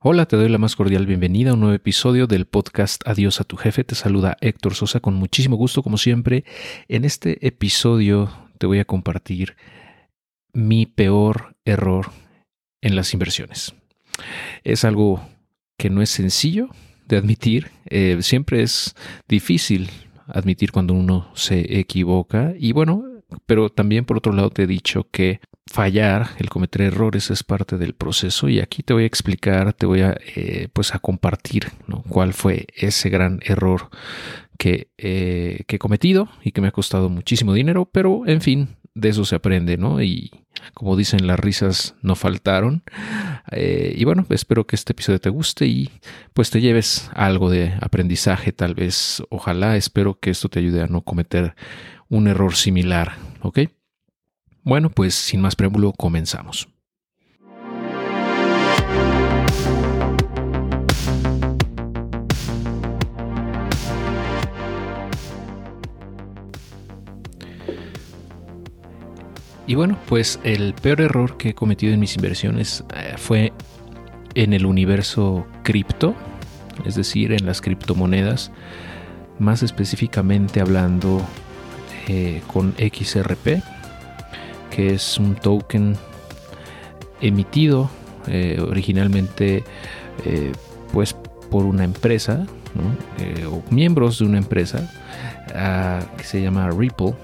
Hola, te doy la más cordial bienvenida a un nuevo episodio del podcast Adiós a tu jefe. Te saluda Héctor Sosa con muchísimo gusto como siempre. En este episodio te voy a compartir mi peor error en las inversiones. Es algo que no es sencillo de admitir, eh, siempre es difícil admitir cuando uno se equivoca y bueno, pero también por otro lado te he dicho que fallar, el cometer errores es parte del proceso y aquí te voy a explicar, te voy a eh, pues a compartir cuál fue ese gran error que, eh, que he cometido y que me ha costado muchísimo dinero, pero en fin, de eso se aprende, ¿no? Y como dicen, las risas no faltaron. Eh, y bueno, espero que este episodio te guste y pues te lleves algo de aprendizaje, tal vez, ojalá, espero que esto te ayude a no cometer un error similar, ¿ok? Bueno, pues sin más preámbulo, comenzamos. Y bueno, pues el peor error que he cometido en mis inversiones eh, fue en el universo cripto, es decir, en las criptomonedas, más específicamente hablando eh, con XRP, que es un token emitido eh, originalmente pues por una empresa o miembros de una empresa ah, que se llama Ripple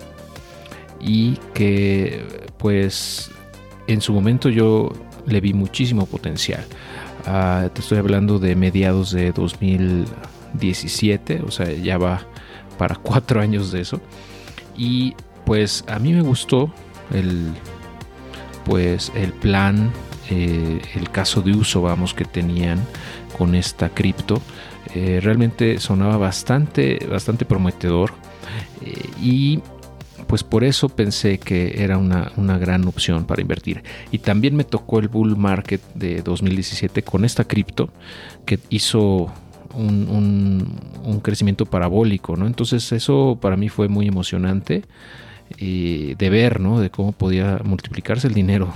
y que pues en su momento yo le vi muchísimo potencial. Ah, te estoy hablando de mediados de 2017, o sea, ya va para cuatro años de eso. Y pues a mí me gustó el, pues, el plan, eh, el caso de uso, vamos, que tenían con esta cripto. Eh, realmente sonaba bastante, bastante prometedor. Eh, y pues por eso pensé que era una, gran opción para invertir. Y también me tocó el bull market de 2017 con esta cripto que hizo un, crecimiento parabólico, ¿no? Entonces eso para mí fue muy emocionante eh, de ver, ¿no? De cómo podía multiplicarse el dinero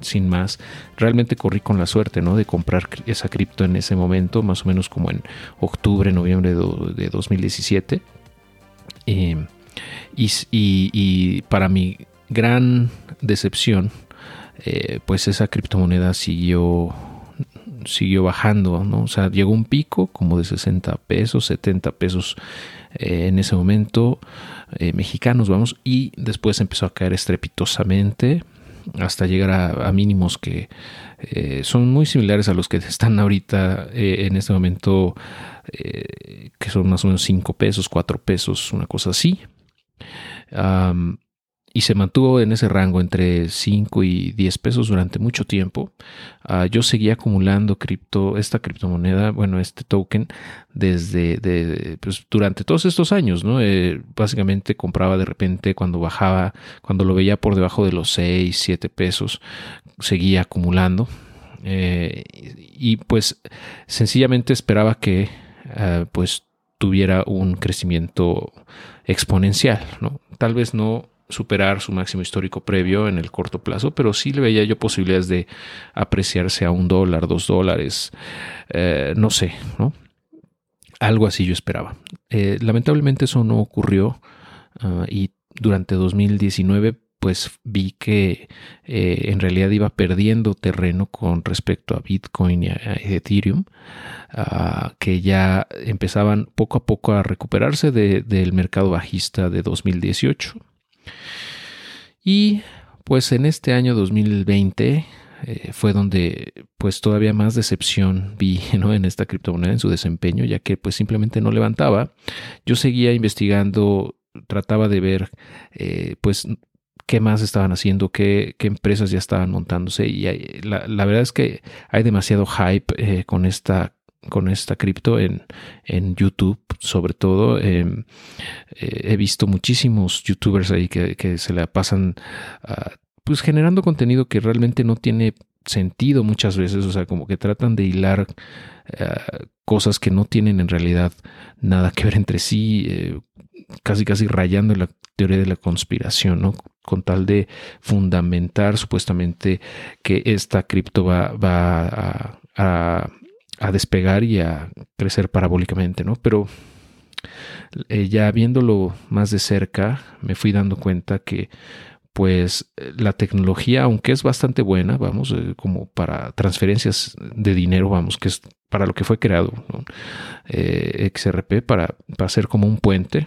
sin más. Realmente corrí con la suerte, ¿no? De comprar esa cripto en ese momento, más o menos como en octubre, noviembre de, 2017. Y, para mi gran decepción, eh, pues esa criptomoneda siguió siguió bajando, ¿no? O sea, llegó un pico como de 60 pesos, 70 pesos eh, en ese momento eh, mexicanos, vamos, y después empezó a caer estrepitosamente hasta llegar a, mínimos que son muy similares a los que están ahorita en este momento, que son más o menos 5 pesos, 4 pesos, una cosa así y se mantuvo en ese rango entre 5 y 10 pesos durante mucho tiempo. Ah, yo seguía acumulando cripto, esta criptomoneda, bueno, este token, desde pues, durante todos estos años, ¿no? Eh, básicamente compraba de repente cuando bajaba, cuando lo veía por debajo de los 6, 7 pesos, seguía acumulando. Eh, y pues sencillamente esperaba que ah, pues tuviera un crecimiento exponencial, ¿no? Tal vez no superar su máximo histórico previo en el corto plazo, pero sí le veía yo posibilidades de apreciarse a un dólar, dos dólares, eh, no sé, ¿no? Algo así yo esperaba. Eh, lamentablemente eso no ocurrió ah, y durante 2019 pues vi que eh, en realidad iba perdiendo terreno con respecto a Bitcoin y a Ethereum, ah, que ya empezaban poco a poco a recuperarse del mercado bajista de 2018. Y pues en este año 2020 eh, fue donde pues todavía más decepción vi en esta criptomoneda en su desempeño, ya que pues simplemente no levantaba. Yo seguía investigando trataba de ver eh, pues qué más estaban haciendo, qué, empresas ya estaban montándose. Y la, verdad es que hay demasiado hype eh, con esta con esta cripto en, en, YouTube, sobre todo. Em, eh, he visto muchísimos youtubers ahí que, se la pasan ah, pues generando contenido que realmente no tiene sentido muchas veces, o sea, como que tratan de hilar ah, cosas que no tienen en realidad nada que ver entre sí, eh, casi casi rayando la teoría de la conspiración, ¿no? Con tal de fundamentar supuestamente que esta cripto va, va a, a despegar y a crecer parabólicamente, ¿no? Pero eh, ya viéndolo más de cerca, me fui dando cuenta que pues la tecnología, aunque es bastante buena, vamos, eh, como para transferencias de dinero, vamos, que es para lo que fue creado eh, XRP, para, para ser como un puente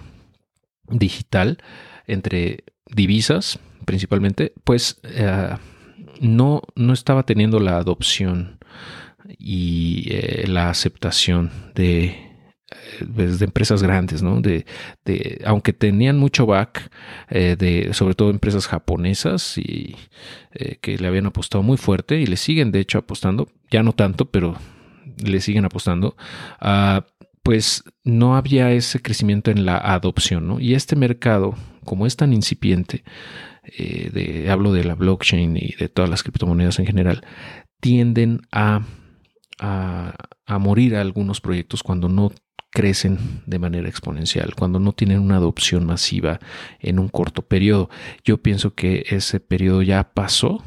digital entre divisas principalmente, pues no, no estaba teniendo la adopción y la aceptación de pues, de empresas grandes, ¿no? De, aunque tenían mucho back, eh, de, sobre todo empresas japonesas y eh, que le habían apostado muy fuerte y le siguen de hecho apostando, ya no tanto, pero le siguen apostando, uh, pues no había ese crecimiento en la adopción, ¿no? Y este mercado, como es tan incipiente, eh, de, hablo de la blockchain y de todas las criptomonedas en general, tienden a, a, a morir algunos proyectos cuando no crecen de manera exponencial, cuando no tienen una adopción masiva en un corto periodo. Yo pienso que ese periodo ya pasó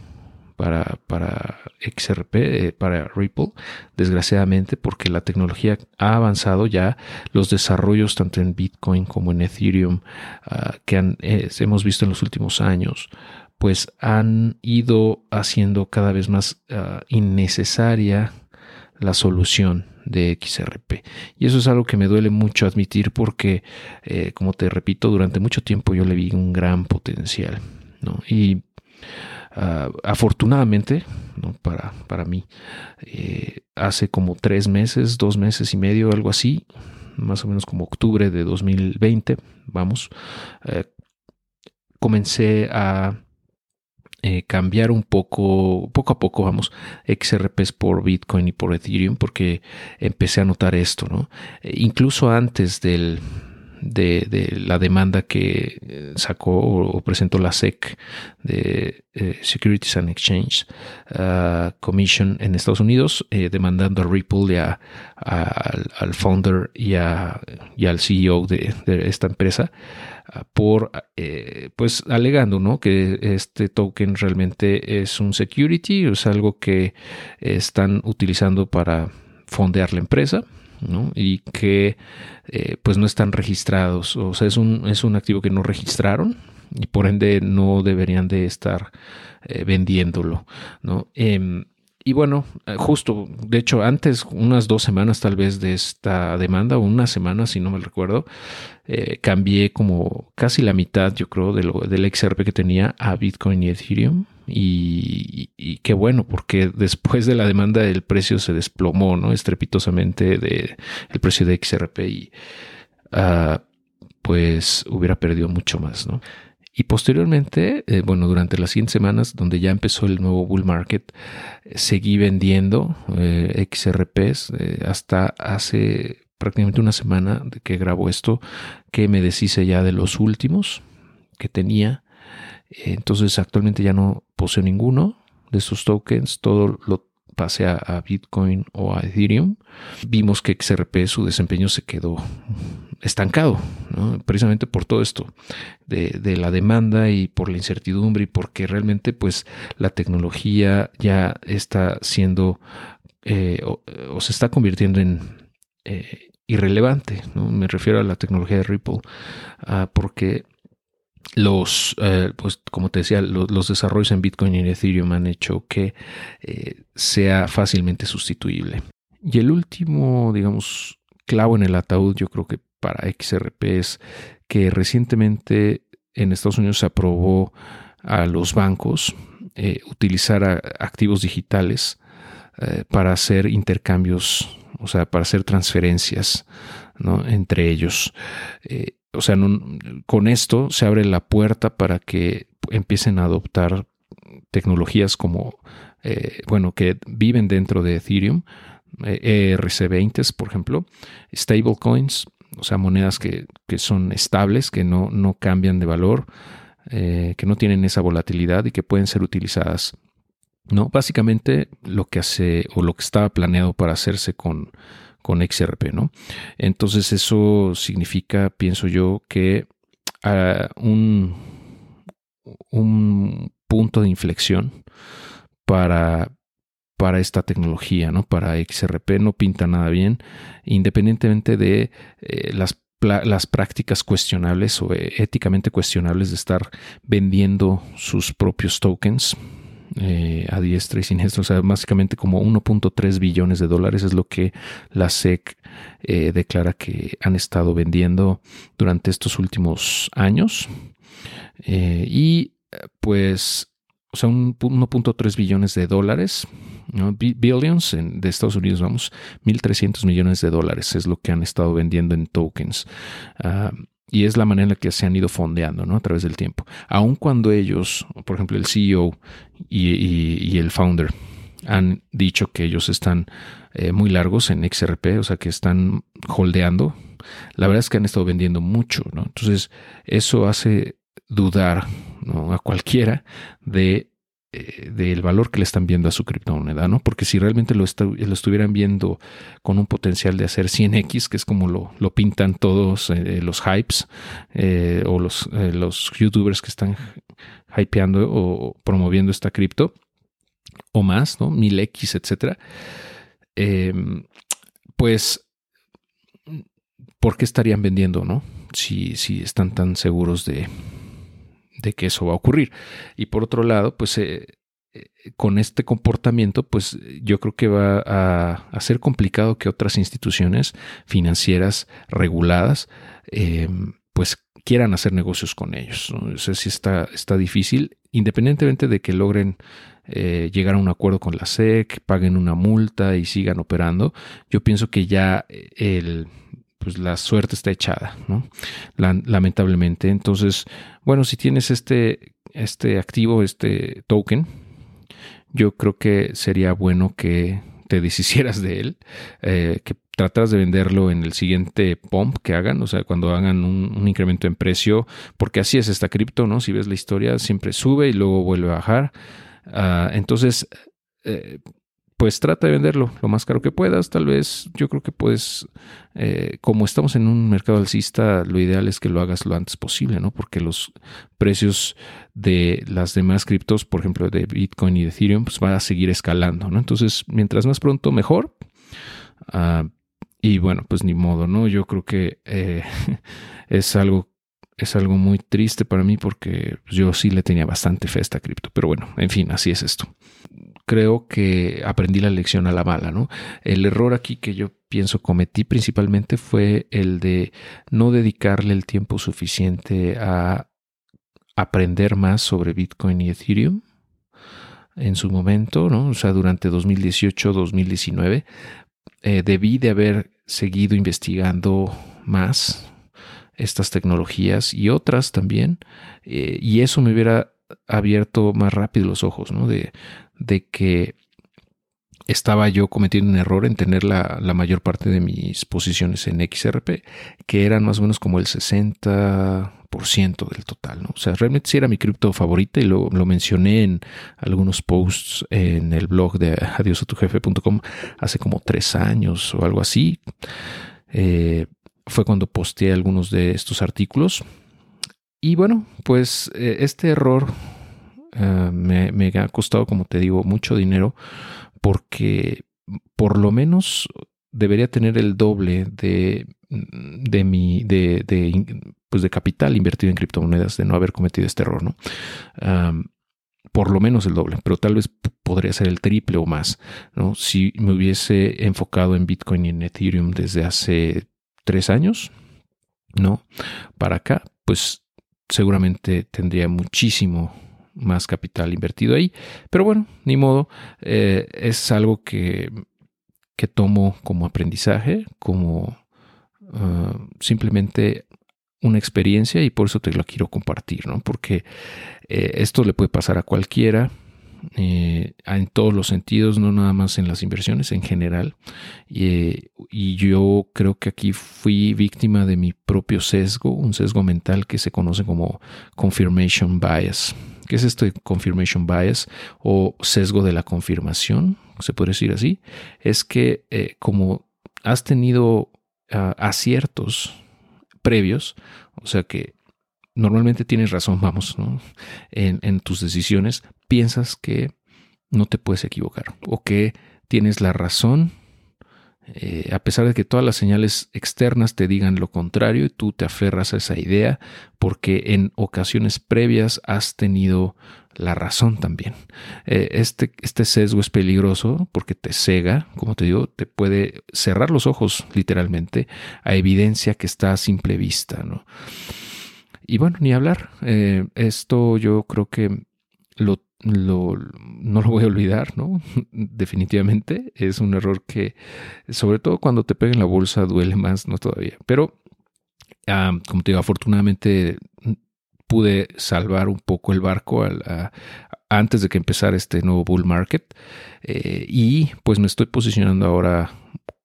para, para XRP, eh, para Ripple, desgraciadamente, porque la tecnología ha avanzado ya, los desarrollos tanto en Bitcoin como en Ethereum ah, que hemos visto en los últimos años, pues han ido haciendo cada vez más ah, innecesaria la solución de XRP. Y eso es algo que me duele mucho admitir porque, eh, como te repito, durante mucho tiempo yo le vi un gran potencial. Y ah, afortunadamente, ¿no? para, para mí, eh, hace como tres meses, dos meses y medio, algo así, más o menos como octubre de 2020, vamos, eh, comencé a eh, cambiar un poco, poco a poco, vamos, XRPs por Bitcoin y por Ethereum, porque empecé a notar esto, ¿no? Eh, incluso antes del, de, la demanda que eh, sacó o, presentó la SEC de Securities and Exchange uh, Commission en Estados Unidos, demandando a Ripple y al, founder y, y al CEO de esta empresa por, eh, pues alegando, ¿no? Que este token realmente es un security, es algo que están utilizando para fondear la empresa, ¿no? Y que eh, pues no están registrados, o sea, es un, es un activo que no registraron y por ende no deberían de estar eh, vendiéndolo, ¿no? Em, y bueno, eh, justo, de hecho, antes, unas dos semanas tal vez de esta demanda, o una semana, si no me recuerdo, eh, cambié como casi la mitad, yo creo, de lo, del XRP que tenía a Bitcoin y Ethereum. Y, qué bueno, porque después de la demanda el precio se desplomó, ¿no? Estrepitosamente de, el precio de XRP y ah, pues hubiera perdido mucho más, ¿no? Y posteriormente, eh, bueno, durante las 100 semanas, donde ya empezó el nuevo bull market, eh, seguí vendiendo eh, XRPs hasta hace prácticamente una semana de que grabo esto, que me deshice ya de los últimos que tenía. Entonces actualmente ya no poseo ninguno de esos tokens, todo lo pasé a, Bitcoin o a Ethereum. Vimos que XRP su desempeño se quedó estancado, precisamente por todo esto de, la demanda y por la incertidumbre y porque realmente pues la tecnología ya está siendo eh, o, se está convirtiendo en eh, irrelevante, ¿no? me refiero a la tecnología de Ripple, ah, porque los, eh, pues como te decía, los, desarrollos en Bitcoin y en Ethereum han hecho que sea fácilmente sustituible. Y el último, digamos, clavo en el ataúd, yo creo que para XRP es que recientemente en Estados Unidos se aprobó a los bancos eh, utilizar activos digitales eh, para hacer intercambios, o sea, para hacer transferencias entre ellos. Eh, o sea, con esto se abre la puerta para que empiecen a adoptar tecnologías como, bueno, que viven dentro de Ethereum, ERC20, por ejemplo, stablecoins, o sea, monedas que, son estables, que no, no cambian de valor, eh, que no tienen esa volatilidad y que pueden ser utilizadas. ¿no? Básicamente lo que hace o lo que estaba planeado para hacerse con, con XRP. ¿no? Entonces eso significa, pienso yo, que ah, un, un punto de inflexión para para esta tecnología, ¿no? Para XRP no pinta nada bien, independientemente de eh, las, prácticas cuestionables o eh, éticamente cuestionables de estar vendiendo sus propios tokens. Eh, a diestra y siniestra, o sea, básicamente como 1.3 billones de dólares es lo que la SEC declara que han estado vendiendo durante estos últimos años. y pues o sea, 1.3 billones de dólares, billions de Estados Unidos, vamos, 1.300 millones de dólares es lo que han estado vendiendo en tokens. Ah, y es la manera en la que se han ido fondeando ¿no? a través del tiempo. Aun cuando ellos, por ejemplo, el CEO y, el founder, han dicho que ellos están eh, muy largos en XRP, o sea que están holdeando, la verdad es que han estado vendiendo mucho. ¿no? Entonces, eso hace dudar a cualquiera de eh, del valor que le están viendo a su criptomoneda, ¿no? Porque si realmente lo, estuvieran viendo con un potencial de hacer 100x, que es como lo, pintan todos eh, los hypes eh, o los, los youtubers que están hypeando o promoviendo esta cripto, o más, ¿no? 1000x, etcétera. Em, pues, ¿por qué estarían vendiendo, no? Si, si están tan seguros de, de que eso va a ocurrir. Y por otro lado, pues eh, eh, con este comportamiento, pues yo creo que va a, ser complicado que otras instituciones financieras reguladas, em, pues quieran hacer negocios con ellos. ¿no? sé si está, difícil, independientemente de que logren eh, llegar a un acuerdo con la SEC, paguen una multa y sigan operando. Yo pienso que ya el pues la suerte está echada, ¿no? lamentablemente. Entonces, bueno, si tienes este, este activo, este token, yo creo que sería bueno que te deshicieras de él, eh, que tratas de venderlo en el siguiente pump que hagan, o sea, cuando hagan un, incremento en precio, porque así es esta cripto, ¿no? Si ves la historia, siempre sube y luego vuelve a bajar. Ah, entonces, eh, pues trata de venderlo lo más caro que puedas. Tal vez yo creo que puedes, eh, como estamos en un mercado alcista, lo ideal es que lo hagas lo antes posible, ¿no? Porque los precios de las demás criptos, por ejemplo, de Bitcoin y de Ethereum, pues van a seguir escalando, ¿no? Entonces, mientras más pronto, mejor. Ah, y bueno, pues ni modo, ¿no? Yo creo que eh, es algo es algo muy triste para mí porque yo sí le tenía bastante fe a esta cripto. Pero bueno, en fin, así es esto creo que aprendí la lección a la mala, ¿no? El error aquí que yo pienso cometí principalmente fue el de no dedicarle el tiempo suficiente a aprender más sobre Bitcoin y Ethereum en su momento, ¿no? O sea, durante 2018-2019 eh, debí de haber seguido investigando más estas tecnologías y otras también, eh, y eso me hubiera abierto más rápido los ojos, ¿no? De que estaba yo cometiendo un error en tener la, mayor parte de mis posiciones en XRP, que eran más o menos como el 60% del total. ¿no? O sea, realmente sí era mi cripto favorita y lo, lo mencioné en algunos posts en el blog de adiosotujefe.com hace como tres años o algo así. Eh, fue cuando posteé algunos de estos artículos. Y bueno, pues eh, este error eh, me, ha costado, como te digo, mucho dinero porque por lo menos debería tener el doble de, de mi de, pues de capital invertido en criptomonedas de no haber cometido este error, ¿no? por lo menos el doble, pero tal vez podría ser el triple o más, ¿no? Si me hubiese enfocado en Bitcoin y en Ethereum desde hace tres años, ¿no? Para acá, pues seguramente tendría muchísimo más capital invertido ahí. Pero bueno, ni modo, eh, es algo que, que, tomo como aprendizaje, como ah, simplemente una experiencia y por eso te lo quiero compartir, ¿no? Porque eh, esto le puede pasar a cualquiera. Eh, en todos los sentidos, no nada más en las inversiones, en general. y yo creo que aquí fui víctima de mi propio sesgo, un sesgo mental que se conoce como confirmation bias. ¿Qué es este confirmation bias o sesgo de la confirmación? Se puede decir así. Es que eh, como has tenido ah, aciertos previos, o sea que normalmente tienes razón, vamos, en, tus decisiones, piensas que no te puedes equivocar o que tienes la razón eh, a pesar de que todas las señales externas te digan lo contrario y tú te aferras a esa idea porque en ocasiones previas has tenido la razón también. Eh, este, este sesgo es peligroso porque te cega, como te digo, te puede cerrar los ojos literalmente a evidencia que está a simple vista. ¿no? Y bueno, ni hablar. Eh, esto yo creo que lo lo, no lo voy a olvidar, ¿no? Definitivamente es un error que, sobre todo cuando te pega en la bolsa, duele más, ¿no? Todavía. Pero, como te digo, afortunadamente pude salvar un poco el barco antes de que empezara este nuevo bull market. Eh, y pues me estoy posicionando ahora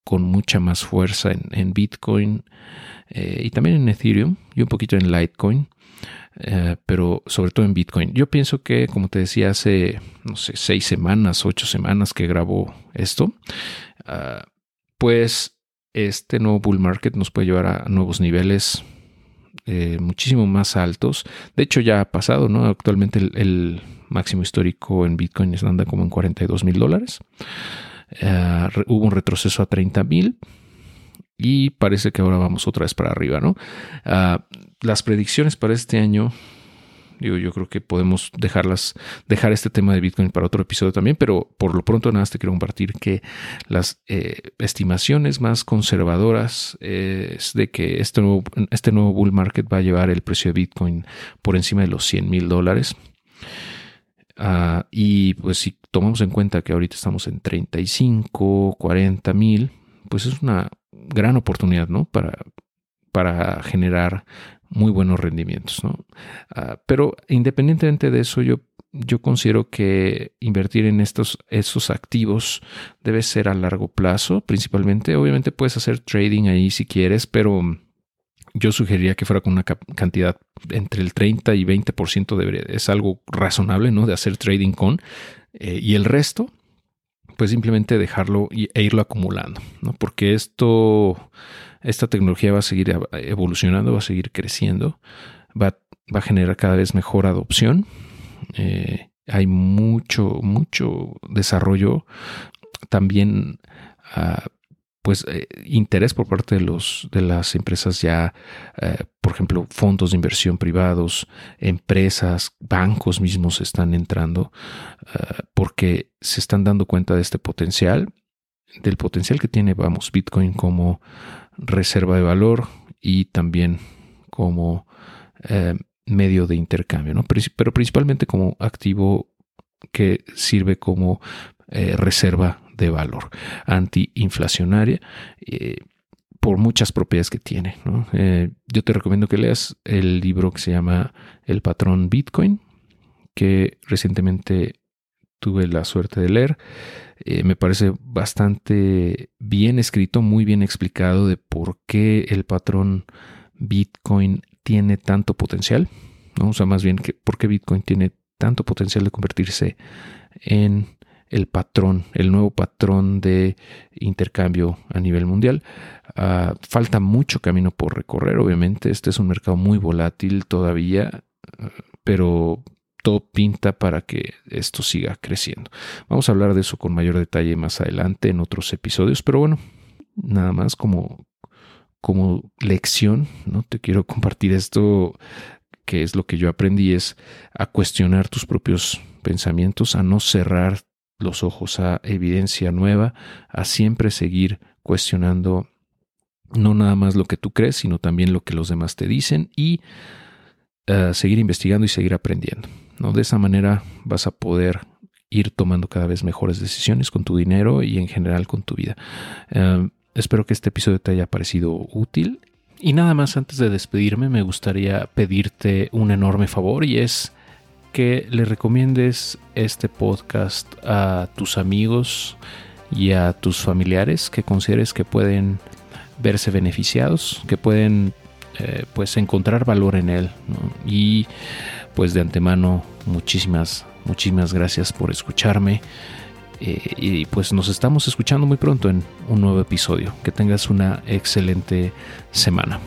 con mucha más fuerza en, Bitcoin eh, y también en Ethereum y un poquito en Litecoin. Eh, pero sobre todo en Bitcoin. Yo pienso que, como te decía, hace, no sé, seis semanas, ocho semanas que grabó esto, ah, pues este nuevo bull market nos puede llevar a nuevos niveles eh, muchísimo más altos. De hecho, ya ha pasado, ¿no? Actualmente el, máximo histórico en Bitcoin anda como en 42 mil dólares. Ah, hubo un retroceso a 30 mil y parece que ahora vamos otra vez para arriba, ¿no? Ah, las predicciones para este año, digo, yo creo que podemos dejarlas, dejar este tema de Bitcoin para otro episodio también, pero por lo pronto nada más te quiero compartir que las eh, estimaciones más conservadoras es de que este nuevo, este nuevo bull market va a llevar el precio de Bitcoin por encima de los 100 mil dólares. Ah, y pues si tomamos en cuenta que ahorita estamos en 35, 40 mil, pues es una gran oportunidad, ¿no? Para, para generar muy buenos rendimientos. ¿no? Ah, pero independientemente de eso, yo, yo considero que invertir en estos, estos activos debe ser a largo plazo, principalmente. Obviamente puedes hacer trading ahí si quieres, pero yo sugeriría que fuera con una cantidad entre el 30 y 20% debería, es algo razonable, ¿no? De hacer trading con. Eh, y el resto, pues simplemente dejarlo e irlo acumulando, ¿no? Porque esto esta tecnología va a seguir evolucionando, va a seguir creciendo, va, a generar cada vez mejor adopción. Eh, hay mucho, mucho desarrollo, también ah, pues eh, interés por parte de las empresas ya, eh, por ejemplo, fondos de inversión privados, empresas, bancos mismos están entrando ah, porque se están dando cuenta de este potencial, del potencial que tiene, vamos, Bitcoin como reserva de valor y también como eh, medio de intercambio, pero, principalmente como activo que sirve como eh, reserva de valor antiinflacionaria eh, por muchas propiedades que tiene. yo te recomiendo que leas el libro que se llama El patrón Bitcoin, que recientemente tuve la suerte de leer. Eh, me parece bastante bien escrito, muy bien explicado de por qué el patrón Bitcoin tiene tanto potencial, ¿no? o sea, más bien que por qué Bitcoin tiene tanto potencial de convertirse en el patrón, el nuevo patrón de intercambio a nivel mundial. Ah, falta mucho camino por recorrer, obviamente. Este es un mercado muy volátil todavía, pero pinta para que esto siga creciendo. Vamos a hablar de eso con mayor detalle más adelante en otros episodios, pero bueno, nada más como, como lección, ¿no? Te quiero compartir esto que es lo que yo aprendí, es a cuestionar tus propios pensamientos, a no cerrar los ojos a evidencia nueva, a siempre seguir cuestionando no nada más lo que tú crees, sino también lo que los demás te dicen y a seguir investigando y seguir aprendiendo. ¿no? De esa manera vas a poder ir tomando cada vez mejores decisiones con tu dinero y en general con tu vida. Em, espero que este episodio te haya parecido útil. Y nada más antes de despedirme me gustaría pedirte un enorme favor y es que le recomiendes este podcast a tus amigos y a tus familiares que consideres que pueden verse beneficiados, que pueden eh, pues encontrar valor en él. Y pues de antemano muchísimas, muchísimas gracias por escucharme. Eh, y pues nos estamos escuchando muy pronto en un nuevo episodio. Que tengas una excelente semana.